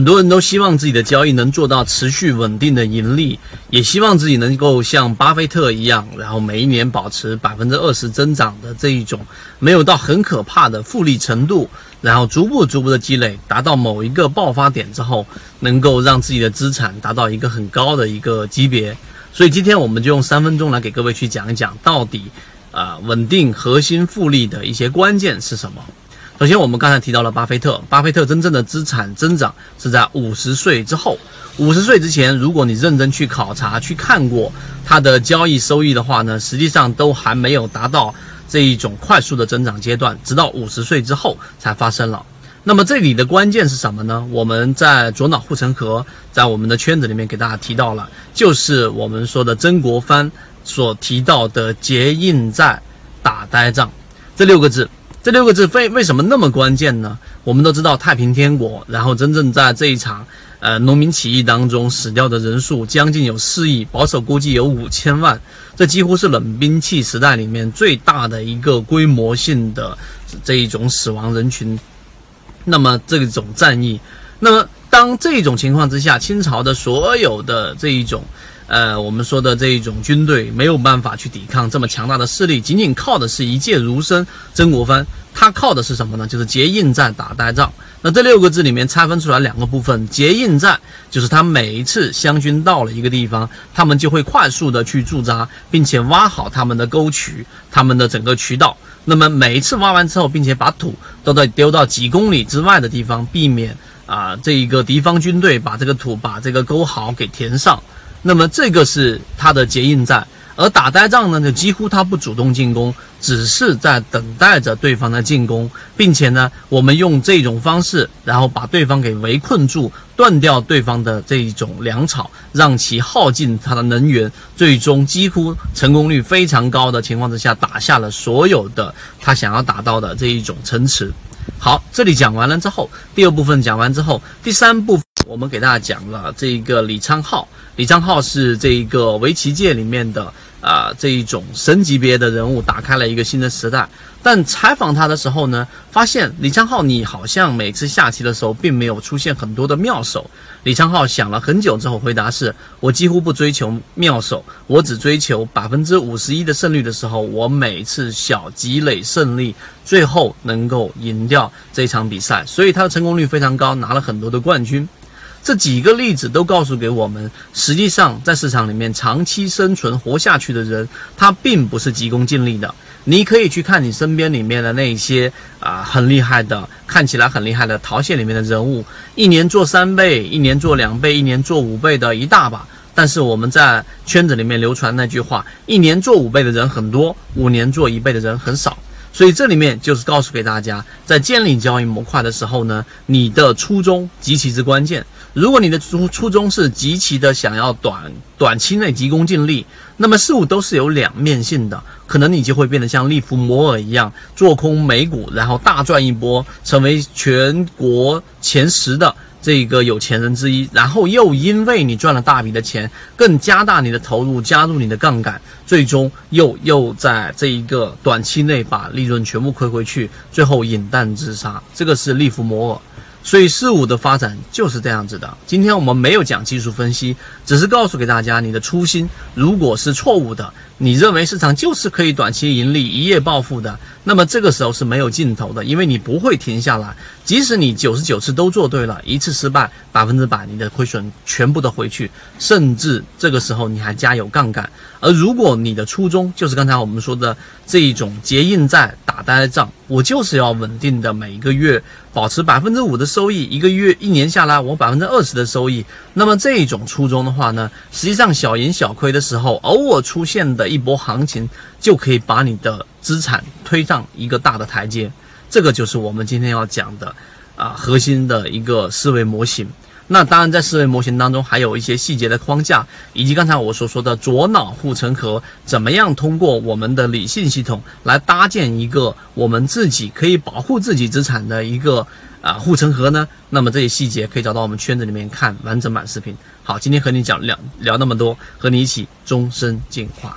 很多人都希望自己的交易能做到持续稳定的盈利，也希望自己能够像巴菲特一样，然后每一年保持百分之二十增长的这一种，没有到很可怕的复利程度，然后逐步逐步的积累，达到某一个爆发点之后，能够让自己的资产达到一个很高的一个级别。所以今天我们就用三分钟来给各位去讲一讲，到底啊稳定核心复利的一些关键是什么。首先，我们刚才提到了巴菲特。巴菲特真正的资产增长是在五十岁之后。五十岁之前，如果你认真去考察、去看过他的交易收益的话呢，实际上都还没有达到这一种快速的增长阶段，直到五十岁之后才发生了。那么这里的关键是什么呢？我们在左脑护城河，在我们的圈子里面给大家提到了，就是我们说的曾国藩所提到的结硬债、打呆仗这六个字。这六个字为为什么那么关键呢？我们都知道太平天国，然后真正在这一场呃农民起义当中死掉的人数将近有四亿，保守估计有五千万，这几乎是冷兵器时代里面最大的一个规模性的这一种死亡人群。那么这种战役，那么当这种情况之下，清朝的所有的这一种。呃，我们说的这一种军队没有办法去抵抗这么强大的势力，仅仅靠的是一介儒生曾国藩，他靠的是什么呢？就是结硬战、打呆仗。那这六个字里面拆分出来两个部分，结硬战就是他每一次湘军到了一个地方，他们就会快速的去驻扎，并且挖好他们的沟渠、他们的整个渠道。那么每一次挖完之后，并且把土都在丢到几公里之外的地方，避免啊这一个敌方军队把这个土、把这个沟壕给填上。那么这个是他的结硬战，而打呆仗呢，就几乎他不主动进攻，只是在等待着对方的进攻，并且呢，我们用这种方式，然后把对方给围困住，断掉对方的这一种粮草，让其耗尽他的能源，最终几乎成功率非常高的情况之下，打下了所有的他想要打到的这一种城池。好，这里讲完了之后，第二部分讲完之后，第三部分我们给大家讲了这个李昌镐。李昌镐是这一个围棋界里面的啊这一种神级别的人物，打开了一个新的时代。但采访他的时候呢，发现李昌镐你好像每次下棋的时候并没有出现很多的妙手。李昌镐想了很久之后回答是：我几乎不追求妙手，我只追求百分之五十一的胜率的时候，我每次小积累胜利，最后能够赢掉这场比赛。所以他的成功率非常高，拿了很多的冠军。这几个例子都告诉给我们，实际上在市场里面长期生存活下去的人，他并不是急功近利的。你可以去看你身边里面的那些啊很厉害的，看起来很厉害的淘县里面的人物，一年做三倍，一年做两倍，一年做五倍的一大把。但是我们在圈子里面流传那句话：一年做五倍的人很多，五年做一倍的人很少。所以这里面就是告诉给大家，在建立交易模块的时候呢，你的初衷极其之关键。如果你的初初衷是极其的想要短短期内急功近利，那么事物都是有两面性的，可能你就会变得像利弗摩尔一样做空美股，然后大赚一波，成为全国前十的。这个有钱人之一，然后又因为你赚了大笔的钱，更加大你的投入，加入你的杠杆，最终又又在这一个短期内把利润全部亏回去，最后饮弹自杀。这个是利弗摩尔。所以事物的发展就是这样子的。今天我们没有讲技术分析，只是告诉给大家，你的初心如果是错误的，你认为市场就是可以短期盈利、一夜暴富的，那么这个时候是没有尽头的，因为你不会停下来。即使你九十九次都做对了，一次失败，百分之百你的亏损全部都回去，甚至这个时候你还加有杠杆。而如果你的初衷就是刚才我们说的这一种结硬债、打呆仗，我就是要稳定的每一个月保持百分之五的收益，一个月一年下来我百分之二十的收益，那么这一种初衷的话呢，实际上小赢小亏的时候，偶尔出现的一波行情就可以把你的资产推上一个大的台阶。这个就是我们今天要讲的，啊，核心的一个思维模型。那当然，在思维模型当中，还有一些细节的框架，以及刚才我所说的左脑护城河，怎么样通过我们的理性系统来搭建一个我们自己可以保护自己资产的一个啊护城河呢？那么这些细节可以找到我们圈子里面看完整版视频。好，今天和你讲聊聊那么多，和你一起终身进化。